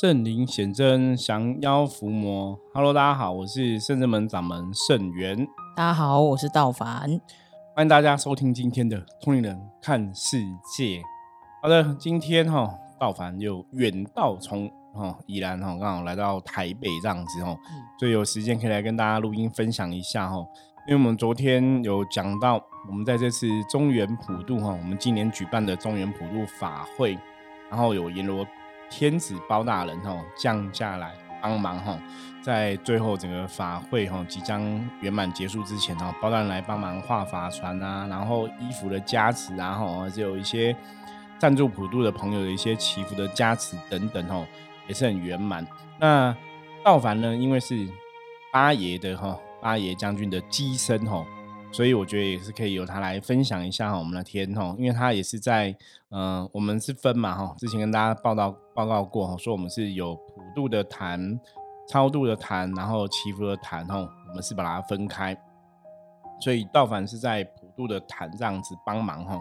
圣灵显真，降妖伏魔。Hello，大家好，我是圣真门掌门圣元。大家好，我是道凡。欢迎大家收听今天的《通灵人看世界》。好的，今天哈道凡又远道从哈宜兰哈刚好来到台北这样子哈，所以有时间可以来跟大家录音分享一下哈。因为我们昨天有讲到，我们在这次中原普渡哈，我们今年举办的中原普渡法会，然后有阎罗天子包大人哈降下来帮忙哈，在最后整个法会哈即将圆满结束之前哈，包大人来帮忙画法船啊，然后衣服的加持啊哈，就有一些赞助普渡的朋友的一些祈福的加持等等哈，也是很圆满。那道凡呢，因为是八爷的哈。八爷将军的机身吼，所以我觉得也是可以由他来分享一下哈我们的天吼，因为他也是在嗯，我们是分嘛哈，之前跟大家报道报告过哈，说我们是有普度的坛、超度的坛，然后祈福的坛吼，我们是把它分开，所以道凡是在普度的坛这样子帮忙哈。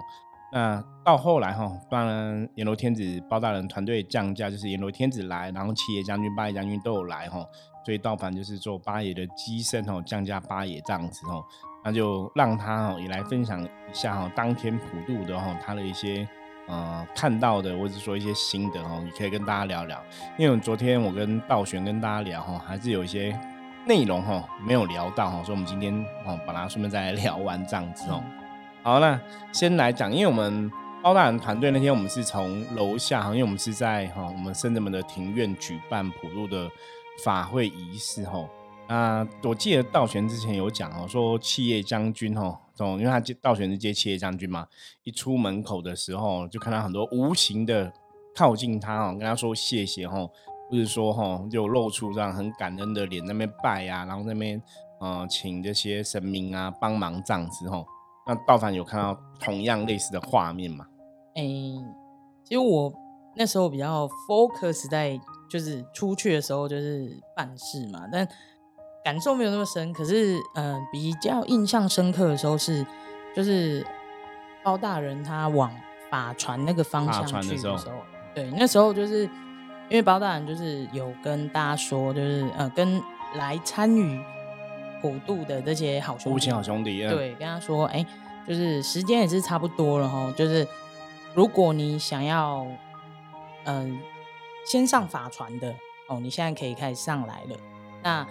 那到后来哈，当然阎罗天子包大人团队降价，就是阎罗天子来，然后七爷将军、八爷将军都有来哈。所以道凡就是做八爷的机身哦，降价八爷这样子哦，那就让他哦也来分享一下哈，当天普渡的哈他的一些呃看到的或者说一些心得哦，也可以跟大家聊聊。因为昨天我跟道玄跟大家聊哈，还是有一些内容哈没有聊到哈，所以我们今天哦把它顺便再来聊完这样子哦。好，那先来讲，因为我们包大人团队那天我们是从楼下哈，因为我们是在哈我们深圳门的庭院举办普渡的。法会仪式吼，那我记得道玄之前有讲哦，说七叶将军吼，从因为他接道玄是接七叶将军嘛，一出门口的时候就看到很多无形的靠近他哦，跟他说谢谢吼，或者说吼就露出这样很感恩的脸那边拜呀，然后那边呃请这些神明啊帮忙这样子吼，那道凡有看到同样类似的画面吗？哎，其实我那时候比较 focus 在。就是出去的时候就是办事嘛，但感受没有那么深。可是，嗯，比较印象深刻的时候是，就是包大人他往法船那个方向去的时候，对，那时候就是因为包大人就是有跟大家说，就是呃，跟来参与普渡的这些好兄弟，好兄弟，对，跟他说，哎，就是时间也是差不多了哈，就是如果你想要，嗯。先上法船的哦，你现在可以开始上来了。那，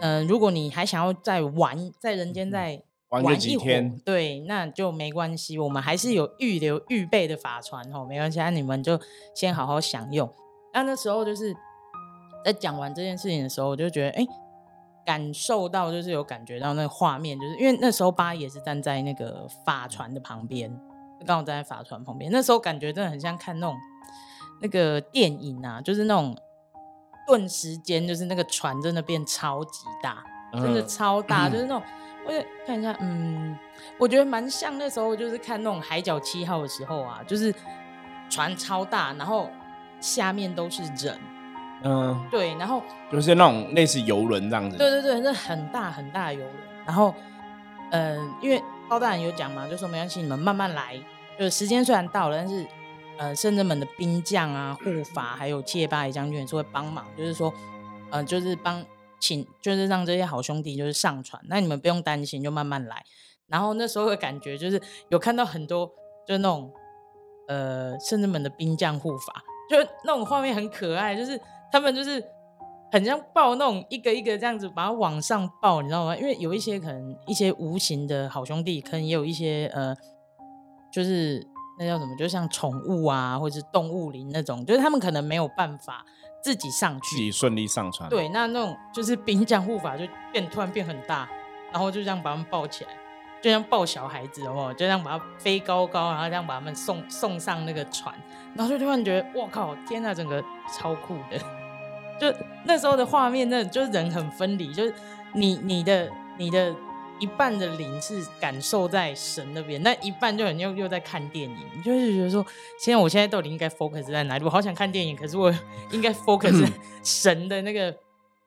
嗯，如果你还想要再玩，在人间再玩几天，对，那就没关系。我们还是有预留预备的法船哦，没关系，那你们就先好好享用。那那时候就是在讲完这件事情的时候，我就觉得，哎，感受到就是有感觉到那个画面，就是因为那时候八也是站在那个法船的旁边，刚好站在法船旁边，那时候感觉真的很像看那种。那个电影啊，就是那种顿时间，就是那个船真的变超级大，真的超大，就是那种，我看一下，嗯，我觉得蛮像那时候就是看那种《海角七号》的时候啊，就是船超大，然后下面都是人，嗯，对，然后就是那种类似游轮这样子，对对对，那很大很大的游轮，然后，嗯，因为包大人有讲嘛，就说没关系，你们慢慢来，就是时间虽然到了，但是。呃，圣人们的兵将啊、护法，还有七八爷将军也是会帮忙，就是说，呃，就是帮请，就是让这些好兄弟就是上船，那你们不用担心，就慢慢来。然后那时候的感觉就是有看到很多，就是那种呃圣人们的兵将护法，就那种画面很可爱，就是他们就是很像抱那种一个一个这样子把它往上抱，你知道吗？因为有一些可能一些无形的好兄弟，可能也有一些呃，就是。那叫什么？就像宠物啊，或者是动物林那种，就是他们可能没有办法自己上去，自己顺利上船。对，那那种就是兵将护法就变突然变很大，然后就这样把他们抱起来，就像抱小孩子，哦，就这样把它飞高高，然后这样把他们送送上那个船，然后就突然觉得，我靠，天呐，整个超酷的，就那时候的画面，那就是人很分离，就是你你的你的。一半的灵是感受在神那边，那一半就很又又在看电影，就是觉得说，现在我现在到底应该 focus 在哪里？我好想看电影，可是我应该 focus 神的那个，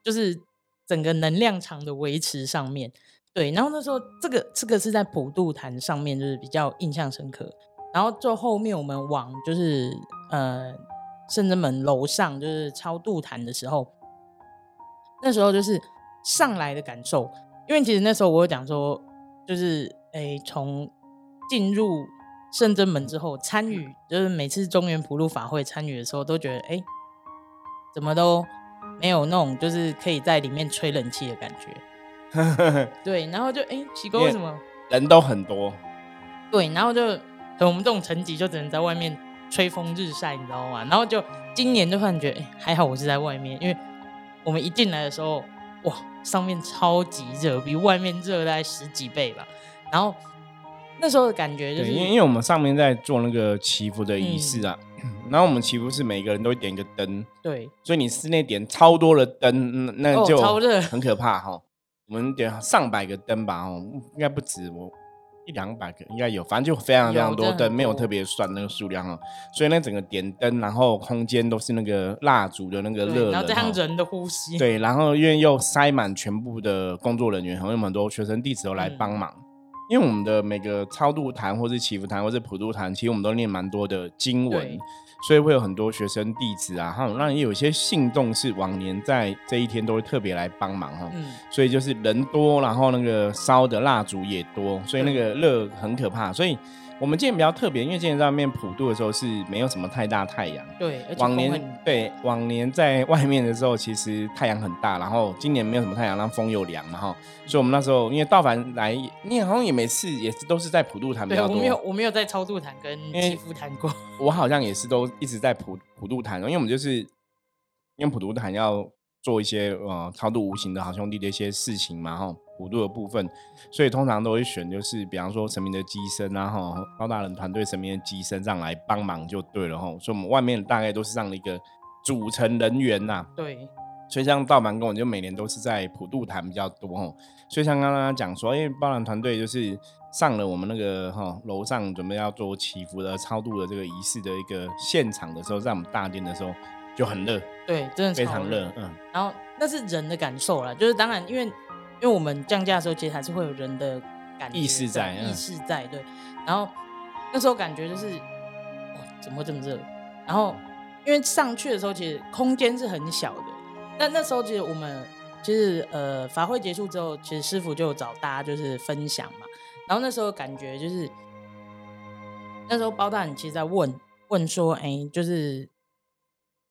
就是整个能量场的维持上面。对，然后那时候这个这个是在普渡坛上面，就是比较印象深刻。然后就后面我们往就是呃圣真门楼上就是超度坛的时候，那时候就是上来的感受，因为其实那时候我有讲说，就是诶从进入圣真门之后，参与就是每次中原普渡法会参与的时候，都觉得哎，怎么都没有那种就是可以在里面吹冷气的感觉。对，然后就哎奇怪为什么人都很多？对，然后就我们这种层级就只能在外面吹风日晒，你知道吗？然后就今年就感觉哎还好我是在外面，因为我们一进来的时候，哇，上面超级热，比外面热大概十几倍吧。然后那时候的感觉就是，因为因为我们上面在做那个祈福的仪式啊，然后我们祈福是每个人都会点一个灯，对，所以你室内点超多的灯，那就超热，很可怕哈。我们点上百个灯吧，哦，应该不止我。一两百个应该有，反正就非常非常多灯，没有特别算那个数量哦。所以那整个点灯，然后空间都是那个蜡烛的那个热，然后这样人的呼吸。对，然后因为又塞满全部的工作人员，还有很多学生弟子都来帮忙。因为我们的每个超度坛，或是祈福坛，或是普度坛，其实我们都念蛮多的经文。所以会有很多学生弟子啊，哈，那也有些信众是往年在这一天都会特别来帮忙哈，所以就是人多，然后那个烧的蜡烛也多，所以那个热很可怕，所以。我们今年比较特别，因为今年在外面普渡的时候是没有什么太大太阳。对，往年对往年在外面的时候，其实太阳很大，然后今年没有什么太阳，然后风又凉，然后，所以我们那时候因为道凡来，你好像也每次，也是都是在普渡坛比较多。我没有，我没有在超度坛跟祈福坛过。我好像也是都一直在普普渡坛，因为我们就是因为普渡坛要做一些呃超度无形的好兄弟的一些事情嘛，哈。普渡的部分，所以通常都会选，就是比方说神明的机身啊，哈，包大人团队神明的机身上来帮忙就对了，哈。所以我们外面大概都是这样的一个组成人员呐。对。所以像道满跟我就每年都是在普渡坛比较多，哈。所以像刚刚讲说，因为包揽团队就是上了我们那个哈楼上准备要做祈福的超度的这个仪式的一个现场的时候，在我们大殿的时候就很热。对，真的非常热，嗯。然后那是人的感受了，就是当然因为。因为我们降价的时候，其实还是会有人的感意识在，意识在对。然后那时候感觉就是，哇，怎么会这么热？然后因为上去的时候，其实空间是很小的。那那时候其实我们其实呃法会结束之后，其实师傅就找大家就是分享嘛。然后那时候感觉就是，那时候包大人其实在问问说，哎，就是，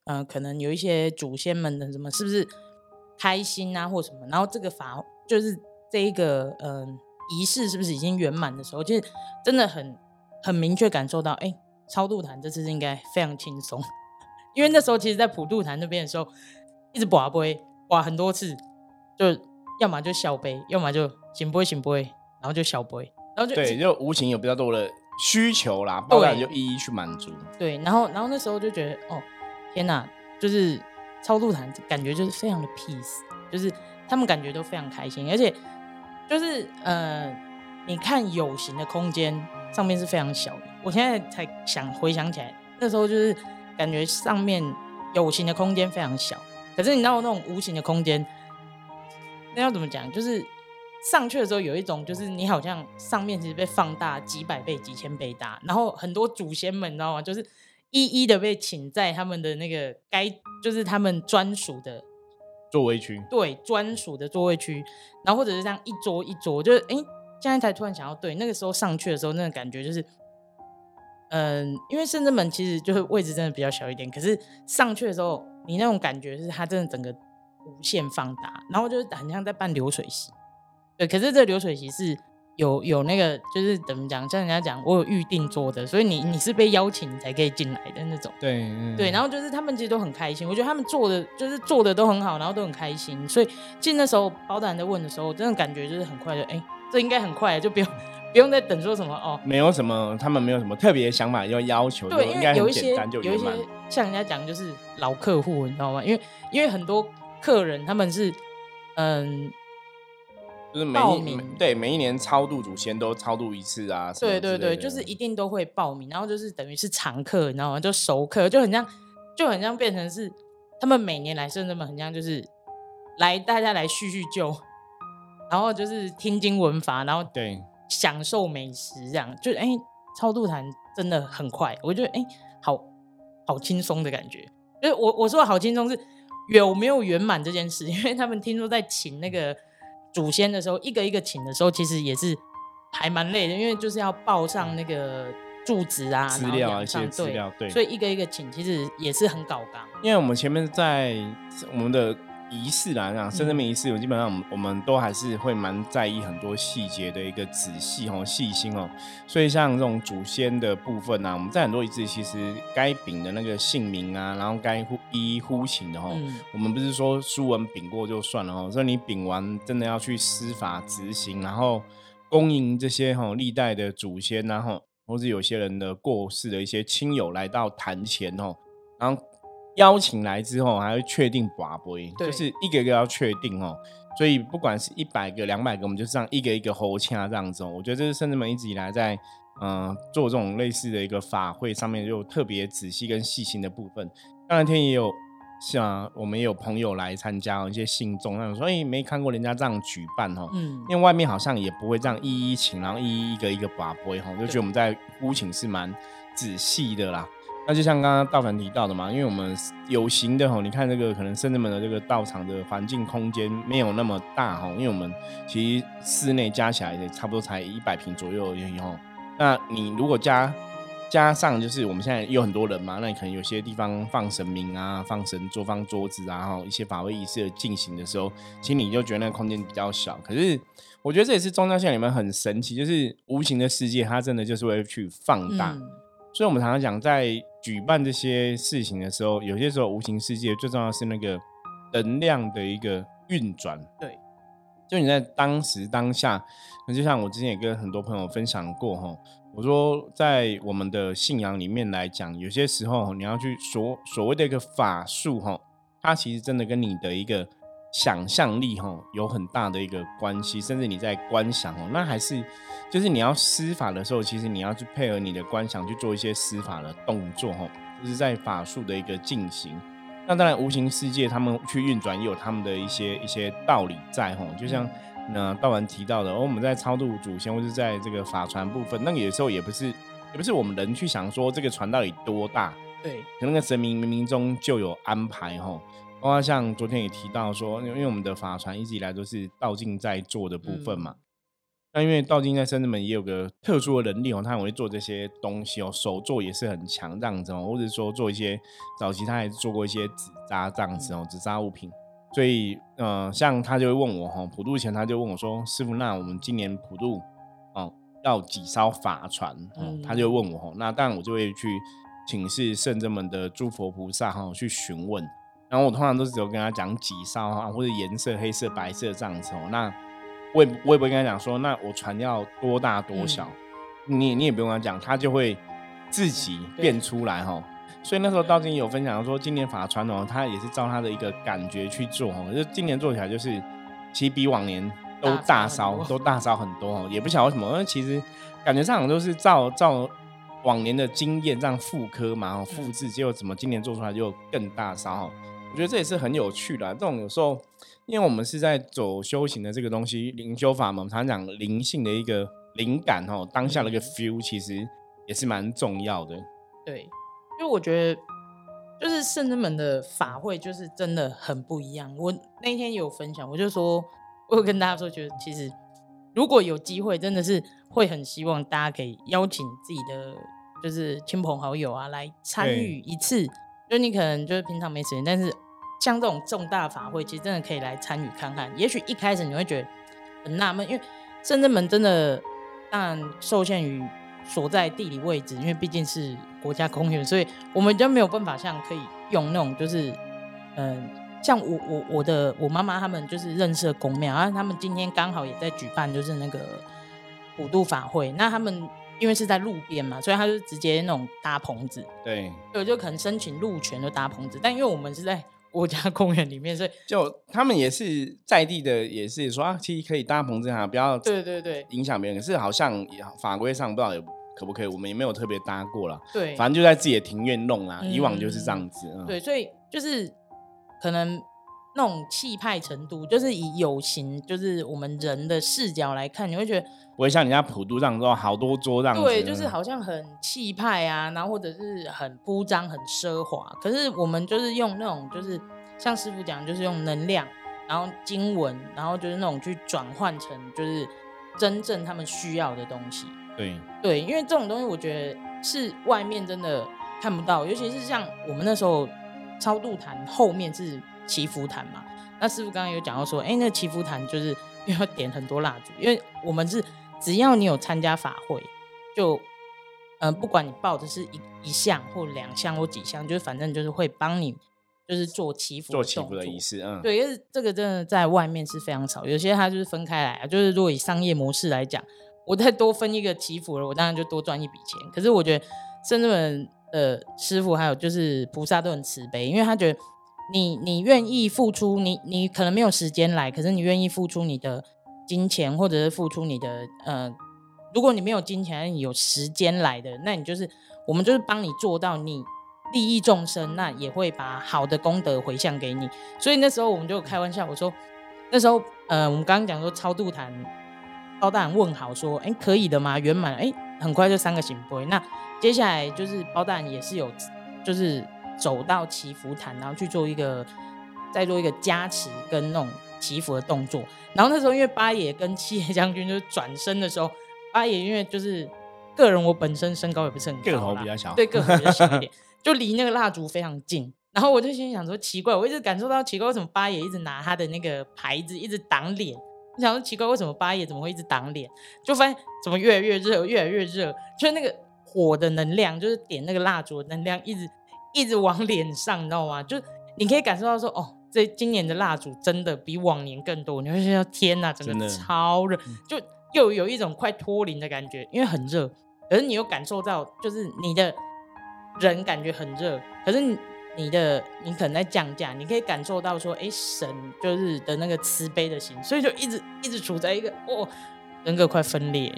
嗯，可能有一些祖先们的什么是不是开心啊，或什么？然后这个法。就是这一个嗯仪式是不是已经圆满的时候，其实真的很很明确感受到，哎，超度坛这次应该非常轻松，因为那时候其实，在普渡坛那边的时候，一直拔杯，哇很多次，就要么就小杯，要么就行杯行杯，然后就小杯，然后就对，就无形有比较多的需求啦，不然就一一去满足。对，然后然后那时候就觉得，哦天哪，就是超度坛感觉就是非常的 peace，就是。他们感觉都非常开心，而且就是呃，你看有形的空间上面是非常小的。我现在才想回想起来，那时候就是感觉上面有形的空间非常小，可是你知道那种无形的空间，那要怎么讲？就是上去的时候有一种，就是你好像上面其实被放大几百倍、几千倍大，然后很多祖先们，你知道吗？就是一一的被请在他们的那个该，就是他们专属的。座位区对专属的座位区，然后或者是这样一桌一桌，就是哎，现在才突然想要对那个时候上去的时候，那个感觉就是，嗯，因为深圳门其实就是位置真的比较小一点，可是上去的时候，你那种感觉是它真的整个无限放大，然后就是很像在办流水席，对，可是这流水席是。有有那个就是怎么讲，像人家讲，我有预定桌的，所以你你是被邀请才可以进来的那种。对对，然后就是他们其实都很开心，我觉得他们做的就是做的都很好，然后都很开心。所以进那时候包大人在问的时候，真的感觉就是很快就哎，这应该很快，就不用不用再等说什么哦。没有什么，他们没有什么特别想法要要求，对，应该有一些有一些像人家讲就是老客户，你知道吗？因为因为很多客人他们是嗯。就是每一对每一年超度祖先都超度一次啊，对对对，就是一定都会报名，然后就是等于是常客，你知道吗？就熟客，就很像就很像变成是他们每年来圣那么很像就是来大家来叙叙旧，然后就是听经闻法，然后对享受美食这样，就哎超度坛真的很快，我觉得哎好好轻松的感觉。就是我我说的好轻松是有没有圆满这件事，因为他们听说在请那个祖先的时候，一个一个请的时候，其实也是还蛮累的，因为就是要报上那个住址啊、资料啊一些资料，对，所以一个一个请，其实也是很搞纲。因为我们前面在我们的。仪式来讲，生日仪式，我基本上我们我们都还是会蛮在意很多细节的一个仔细哦、细心哦。所以像这种祖先的部分呢，我们在很多仪式其实该禀的那个姓名啊，然后该呼一一呼请的哈，我们不是说书文禀过就算了哦，所以你禀完真的要去司法执行，然后恭迎这些哈历代的祖先，然后或是有些人的过世的一些亲友来到坛前哦，然后。邀请来之后，还会确定寡杯，就是一个一个要确定哦。所以不管是一百个、两百个，我们就这样一个一个吼掐这样子。我觉得这是圣人们一直以来在嗯做这种类似的一个法会上面，就特别仔细跟细心的部分。那天也有像我们也有朋友来参加，一些信众那种，所以没看过人家这样举办哦。嗯，因为外面好像也不会这样一一请，然后一一一个一个把杯哈，就觉得我们在呼请是蛮仔细的啦。那就像刚刚道凡提到的嘛，因为我们有形的吼，你看这个可能圣人们的这个道场的环境空间没有那么大吼，因为我们其实室内加起来也差不多才一百平左右而已吼。那你如果加加上就是我们现在有很多人嘛，那你可能有些地方放神明啊，放神桌、放桌子啊，哈，一些法会仪式进行的时候，其实你就觉得那个空间比较小。可是我觉得这也是宗教线里面很神奇，就是无形的世界，它真的就是会去放大。所以，我们常常讲，在举办这些事情的时候，有些时候无形世界最重要是那个能量的一个运转。对，就你在当时当下，那就像我之前也跟很多朋友分享过哈，我说在我们的信仰里面来讲，有些时候你要去所所谓的一个法术哈，它其实真的跟你的一个。想象力哈有很大的一个关系，甚至你在观想哦，那还是就是你要施法的时候，其实你要去配合你的观想去做一些施法的动作哈，就是在法术的一个进行。那当然无形世界他们去运转也有他们的一些一些道理在哈，就像那道文提到的，而我们在超度祖先或是在这个法传部分，那个有时候也不是也不是我们人去想说这个船到底多大，对，可能个神明冥冥中就有安排哈。包括像昨天也提到说，因为我们的法船一直以来都是道静在做的部分嘛。那因为道静在深圳们也有个特殊的能力哦，他很会做这些东西哦，手作也是很强这样子哦，或者说做一些早期他还做过一些纸扎这样子哦，纸扎物品。所以，呃，像他就会问我哈，普渡前他就问我说：“师傅，那我们今年普渡哦要几艘法船？”嗯，他就问我哈，那当然我就会去请示圣真门的诸佛菩萨哈去询问。然后我通常都是只有跟他讲几艘啊，或者颜色黑色、白色这样子哦。那我也我也不会跟他讲说，那我船要多大多小，你你也不用跟他讲，他就会自己变出来哈。所以那时候道金有分享说，今年法船哦，他也是照他的一个感觉去做哦。就今年做起来就是，其实比往年都大烧，都大烧很多哦。也不晓得为什么，因为其实感觉上都是照照往年的经验这样复刻嘛，复制，结果怎么今年做出来就更大烧？我觉得这也是很有趣的。这种有时候，因为我们是在走修行的这个东西，灵修法嘛，我们常讲灵性的一个灵感哦，当下的一个 feel，其实也是蛮重要的。对，因为我觉得就是圣人们的法会就是真的很不一样。我那天有分享，我就说，我有跟大家说，觉得其实如果有机会，真的是会很希望大家可以邀请自己的就是亲朋好友啊来参与一次。就你可能就是平常没时间，但是像这种重大法会，其实真的可以来参与看看。也许一开始你会觉得很纳闷，因为深圳门真的当然受限于所在地理位置，因为毕竟是国家公园，所以我们就没有办法像可以用那种就是嗯，像我我我的我妈妈他们就是认识的公庙，然后他们今天刚好也在举办就是那个普渡法会，那他们。因为是在路边嘛，所以他就直接那种搭棚子。对，对，就可能申请路权就搭棚子。但因为我们是在国家 公园里面，所以就他们也是在地的，也是说啊，其实可以搭棚子哈，不要对对对影响别人。可是好像法规上不知道有可不可以，我们也没有特别搭过了。对，反正就在自己的庭院弄啊，以往就是这样子。对，所以就是可能那种气派程度，就是以有形，就是我们人的视角来看，你会觉得不会像人家普渡这样说好多桌这样子，对，就是好像很气派啊，然后或者是很铺张、很奢华。可是我们就是用那种，就是像师傅讲，就是用能量，然后经文，然后就是那种去转换成，就是真正他们需要的东西。对对，因为这种东西，我觉得是外面真的看不到，尤其是像我们那时候超度坛后面是。祈福坛嘛，那师傅刚刚有讲到说，哎，那祈福坛就是 要点很多蜡烛，因为我们是只要你有参加法会，就嗯，不管你报的是一一项或两项或几项，就是反正就是会帮你就是做祈福做祈福的仪式，嗯，对，因为这个真的在外面是非常少，有些它就是分开来，就是如果以商业模式来讲，我再多分一个祈福了，我当然就多赚一笔钱。可是我觉得深圳人的师傅还有就是菩萨都很慈悲，因为他觉得。你你愿意付出，你你可能没有时间来，可是你愿意付出你的金钱，或者是付出你的呃，如果你没有金钱，有时间来的，那你就是我们就是帮你做到你利益众生，那也会把好的功德回向给你。所以那时候我们就开玩笑，我说那时候呃，我们刚刚讲说超度坛，包大人问好说，哎，可以的吗？圆满，哎，很快就三个行杯。那接下来就是包大人也是有，就是。走到祈福坛，然后去做一个，再做一个加持跟那种祈福的动作。然后那时候，因为八爷跟七爷将军就是转身的时候，八爷因为就是个人，我本身身高也不是很高，个头比较小，对，个头比较小一点，就离那个蜡烛非常近。然后我就心想说，奇怪，我一直感受到奇怪，为什么八爷一直拿他的那个牌子一直挡脸？我想说奇怪，为什么八爷怎么会一直挡脸？就发现怎么越来越热，越来越热，就是那个火的能量，就是点那个蜡烛的能量一直。一直往脸上，你知道吗？就你可以感受到说，哦，这今年的蜡烛真的比往年更多。你会觉得天哪，真的超热，就又有一种快脱灵的感觉，因为很热。可是你又感受到，就是你的人感觉很热，可是你的你可能在降价，你可以感受到说，哎，神就是的那个慈悲的心，所以就一直一直处在一个哦。人格快分裂，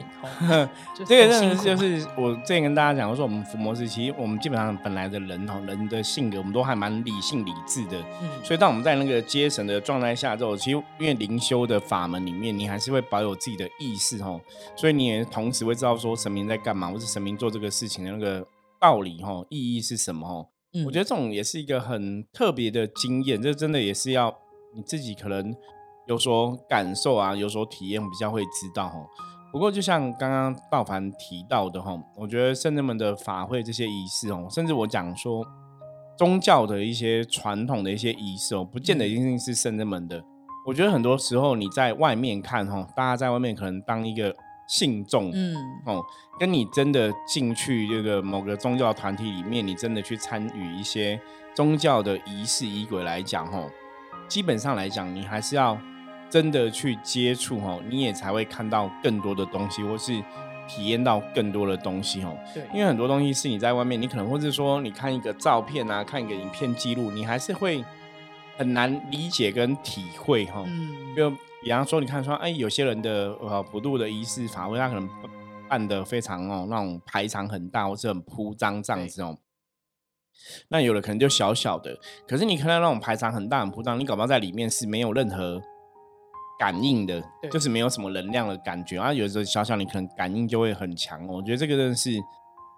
这个真的是就是我之前跟大家讲，我说我们伏魔师，其实我们基本上本来的人哈，人的性格我们都还蛮理性理智的，嗯，所以当我们在那个接神的状态下之后，其实因为灵修的法门里面，你还是会保有自己的意识哈，所以你也同时会知道说神明在干嘛，或是神明做这个事情的那个道理哈，意义是什么哈。我觉得这种也是一个很特别的经验，这真的也是要你自己可能。有所感受啊，有所体验，比较会知道哦。不过就像刚刚道凡提到的哈，我觉得圣人们的法会这些仪式哦，甚至我讲说宗教的一些传统的一些仪式哦，不见得一定是圣人们的。我觉得很多时候你在外面看哈，大家在外面可能当一个信众，嗯哦，跟你真的进去这个某个宗教团体里面，你真的去参与一些宗教的仪式仪轨来讲哈，基本上来讲，你还是要。真的去接触哈，你也才会看到更多的东西，或是体验到更多的东西哦。对，因为很多东西是你在外面，你可能或者说你看一个照片啊，看一个影片记录，你还是会很难理解跟体会哈。嗯。就比方说，你看说，哎，有些人的呃普渡的仪式法会，他可能办的非常哦，那种排场很大，或是很铺张这样子哦。那有的可能就小小的，可是你看到那种排场很大、很铺张，你搞不好在里面是没有任何。感应的，就是没有什么能量的感觉啊。有时候小小你可能感应就会很强。我觉得这个真的是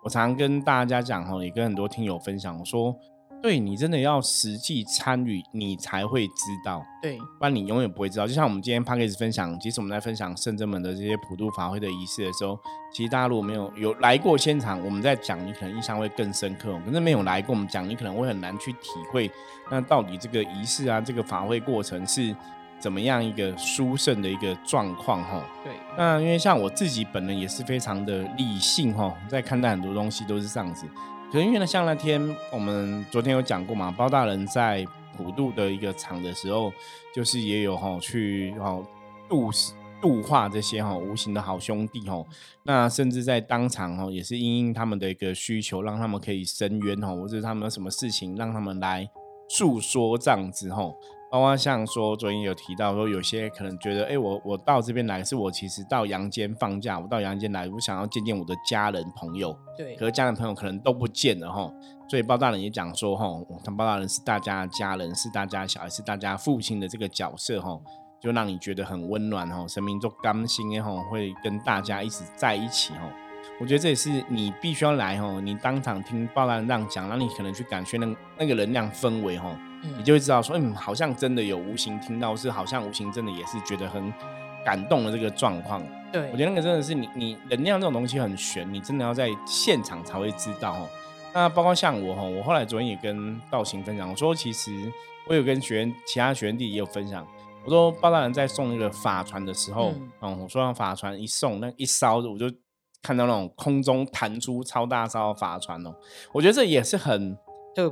我常常跟大家讲哈，也跟很多听友分享，我说，对你真的要实际参与，你才会知道。对，不然你永远不会知道。就像我们今天 p a c k a g e 分享，即使我们在分享圣真门的这些普渡法会的仪式的时候，其实大家如果没有有来过现场，我们在讲，你可能印象会更深刻。可是没有来过，我们讲，你可能会很难去体会，那到底这个仪式啊，这个法会过程是。怎么样一个殊胜的一个状况哈？对，那因为像我自己本人也是非常的理性哈，在看待很多东西都是这样子。可能因为呢，像那天我们昨天有讲过嘛，包大人在普渡的一个场的时候，就是也有哈去哈度度化这些哈无形的好兄弟哈。那甚至在当场哈，也是因应他们的一个需求，让他们可以伸冤哈，或者他们有什么事情让他们来。诉说这样子吼，包括像说昨天有提到说，有些可能觉得，哎，我我到这边来是我其实到阳间放假，我到阳间来，我想要见见我的家人朋友，对，可是家人朋友可能都不见了哈，所以包大人也讲说，哈，他包大人是大家的家人，是大家小孩，是大家父亲的这个角色哈，就让你觉得很温暖哈，神明就甘心哈，会跟大家一直在一起哈。我觉得这也是你必须要来哈，你当场听包大人这样讲，让你可能去感觉那那个能量氛围哈。你就会知道说，嗯，好像真的有无形听到，是好像无形真的也是觉得很感动的这个状况。对，我觉得那个真的是你，你能量这种东西很玄，你真的要在现场才会知道哦。那包括像我哈，我后来昨天也跟道行分享，我说其实我有跟学员其他学员弟也有分享，我说包大人在送那个法船的时候，嗯，我说让法船一送，那一烧，我就看到那种空中弹出超大烧法船哦，我觉得这也是很。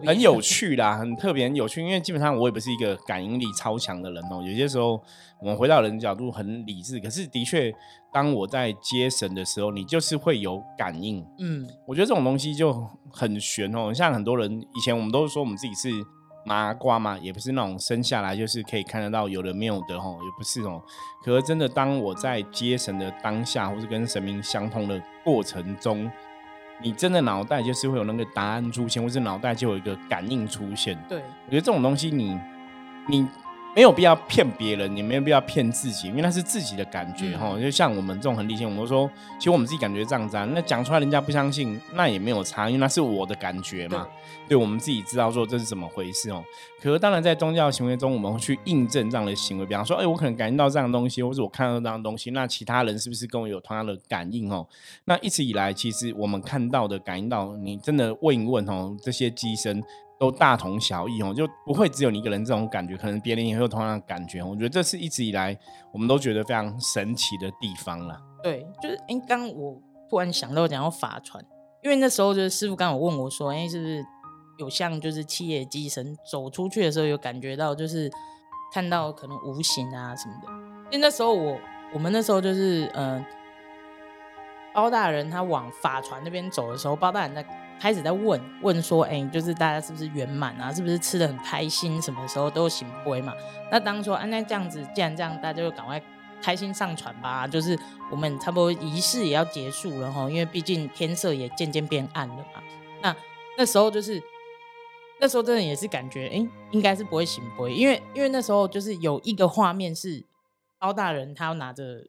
很有趣啦，很特别，很有趣。因为基本上我也不是一个感应力超强的人哦。有些时候我们回到人的角度很理智，可是的确，当我在接神的时候，你就是会有感应。嗯，我觉得这种东西就很玄哦。像很多人以前我们都是说我们自己是麻瓜嘛，也不是那种生下来就是可以看得到有的没有的吼，也不是哦。可是真的，当我在接神的当下，或是跟神明相通的过程中。你真的脑袋就是会有那个答案出现，或者脑袋就有一个感应出现。对，我觉得这种东西，你你。没有必要骗别人，也没有必要骗自己，因为那是自己的感觉哈。就像我们这种很理性，我们说，其实我们自己感觉这样子啊，那讲出来人家不相信，那也没有差，因为那是我的感觉嘛。对，我们自己知道说这是怎么回事哦。可是当然在宗教行为中，我们会去印证这样的行为，比方说，哎，我可能感应到这样的东西，或者我看到这样的东西，那其他人是不是跟我有同样的感应哦？那一直以来，其实我们看到的、感应到，你真的问一问哦，这些机身。都大同小异哦，就不会只有你一个人这种感觉，可能别人也会有同样的感觉。我觉得这是一直以来我们都觉得非常神奇的地方了。对，就是哎，刚我突然想到讲到法船，因为那时候就是师傅刚有问我说，哎，是不是有像就是七叶机神走出去的时候有感觉到，就是看到可能无形啊什么的？因为那时候我我们那时候就是嗯，包大人他往法船那边走的时候，包大人在。开始在问问说，哎，就是大家是不是圆满啊？是不是吃的很开心？什么时候都行不会嘛？那当说，啊，那这样子，既然这样，大家就赶快开心上船吧。就是我们差不多仪式也要结束了哈，因为毕竟天色也渐渐变暗了嘛。那那时候就是，那时候真的也是感觉，哎，应该是不会行不，因为因为那时候就是有一个画面是包大人他要拿着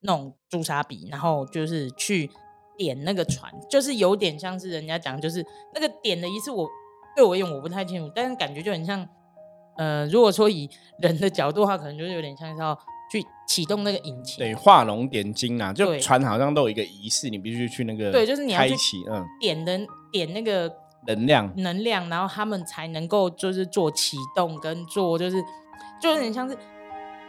那种朱砂笔，然后就是去。点那个船，就是有点像是人家讲，就是那个点的仪式，我对我而言我不太清楚，但是感觉就很像，呃，如果说以人的角度的话，可能就是有点像是要去启动那个引擎，对，画龙点睛啊，就船好像都有一个仪式，你必须去那个，对，就是你要开启，嗯，点的点那个能量，能量，然后他们才能够就是做启动跟做，就是就有点像是，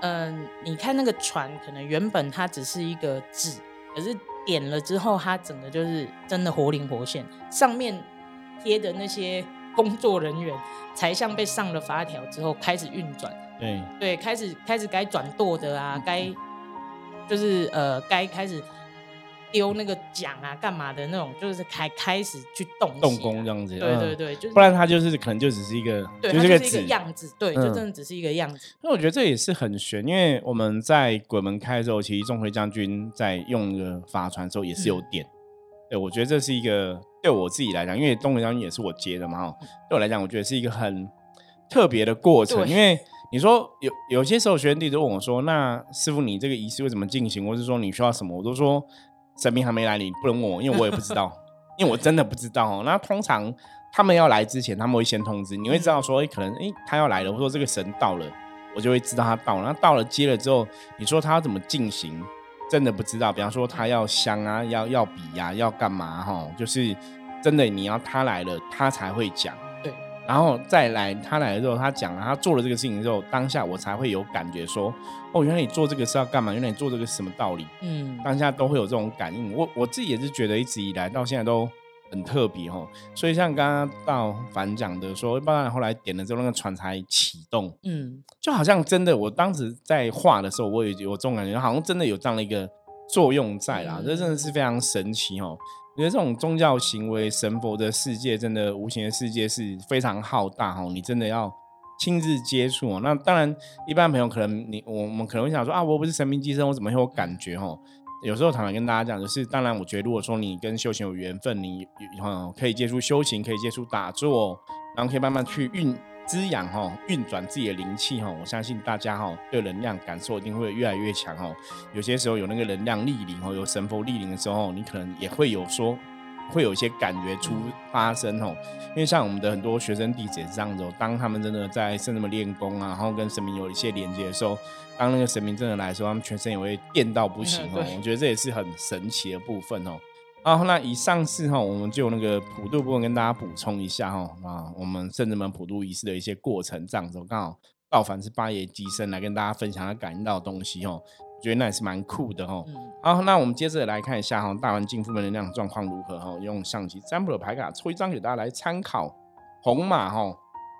嗯，你看那个船，可能原本它只是一个纸，可是。点了之后，它整个就是真的活灵活现，上面贴的那些工作人员才像被上了发条之后开始运转。对对，开始开始该转舵的啊，该就是呃该开始。丢那个奖啊，干嘛的那种，就是开开始去动动工这样子，对对对，不然他就是可能就只是一个，就是一个样子，对，就真的只是一个样子。那我觉得这也是很悬，因为我们在鬼门开的时候，其实钟馗将军在用那个法船的时候也是有点。对，我觉得这是一个对我自己来讲，因为钟馗将军也是我接的嘛，对我来讲，我觉得是一个很特别的过程。因为你说有有些时候学员弟都问我说：“那师傅，你这个仪式会怎么进行？或是说你需要什么？”我都说。神明还没来，你不能问我，因为我也不知道，因为我真的不知道哦。那通常他们要来之前，他们会先通知，你会知道说，哎，可能哎他要来了，或者说这个神到了，我就会知道他到了。那到了接了之后，你说他要怎么进行，真的不知道。比方说他要香啊，要要笔呀，要干嘛哈？就是真的你要他来了，他才会讲。然后再来，他来了之后，他讲了，他做了这个事情之后，当下我才会有感觉，说，哦，原来你做这个是要干嘛？原来你做这个是什么道理？嗯，当下都会有这种感应。我我自己也是觉得，一直以来到现在都很特别哦。所以像刚刚到凡讲的说，包然后来点了之后，那个船才启动。嗯，就好像真的，我当时在画的时候，我也有这种感觉，好像真的有这样的一个作用在啦。这真的是非常神奇哦。我觉得这种宗教行为、神佛的世界，真的无形的世界是非常浩大哈。你真的要亲自接触哦。那当然，一般朋友可能你我们可能会想说啊，我不是神明寄生，我怎么会有感觉哦？有时候常常跟大家讲，就是当然，我觉得如果说你跟修行有缘分，你哈可以接触修行，可以接触打坐，然后可以慢慢去运滋养哈，运转自己的灵气哈。我相信大家哈对能量感受一定会越来越强哦。有些时候有那个能量莅临哦，有神佛莅临的时候，你可能也会有说。会有一些感觉出发生哦，因为像我们的很多学生弟子也是这样子，当他们真的在圣人们练功啊，然后跟神明有一些连接的时候，当那个神明真的来的时候，他们全身也会电到不行哦。我觉得这也是很神奇的部分哦。啊，那以上是哈，我们就那个普渡部分跟大家补充一下哈啊，我们圣人们普渡仪式的一些过程这样子，刚好道凡是八爷机身来跟大家分享他感应到的东西哦。觉得那也是蛮酷的哈。好，那我们接着来看一下哈，大环境负面能量状况如何哈？用象棋占卜的牌卡抽一张给大家来参考，红马哈。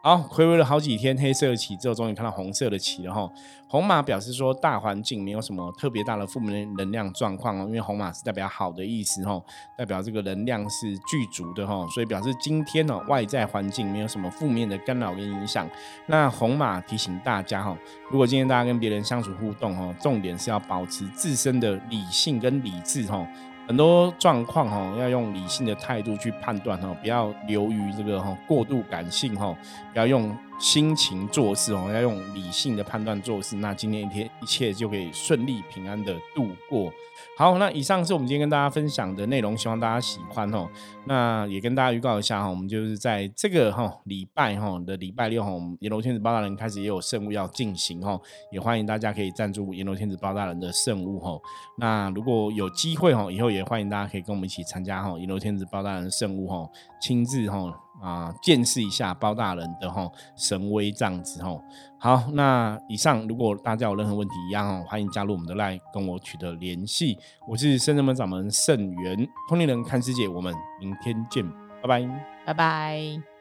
好，回味了好几天黑色的旗之后，终于看到红色的旗了哈。红马表示说大环境没有什么特别大的负面能量状况哦，因为红马是代表好的意思哈，代表这个能量是具足的哈，所以表示今天呢外在环境没有什么负面的干扰跟影响。那红马提醒大家哈，如果今天大家跟别人相处互动哈，重点是要保持自身的理性跟理智哈。很多状况哈，要用理性的态度去判断哈，不要流于这个哈过度感性哈，不要用心情做事哦，要用理性的判断做事，那今天一天一切就可以顺利平安的度过。好，那以上是我们今天跟大家分享的内容，希望大家喜欢哦。那也跟大家预告一下哈，我们就是在这个哈礼拜哈的礼拜六哈，我们阎罗天子包大人开始也有圣物要进行哈，也欢迎大家可以赞助阎罗天子包大人的圣物哈。那如果有机会哈，以后也欢迎大家可以跟我们一起参加哈阎罗天子包大人的圣物哈，亲自哈。啊，见识一下包大人的哈神威这样子哈。好，那以上如果大家有任何问题一样哦，欢迎加入我们的 LINE 跟我取得联系。我是圣人门掌门圣元通灵人看世界，我们明天见，拜拜，拜拜。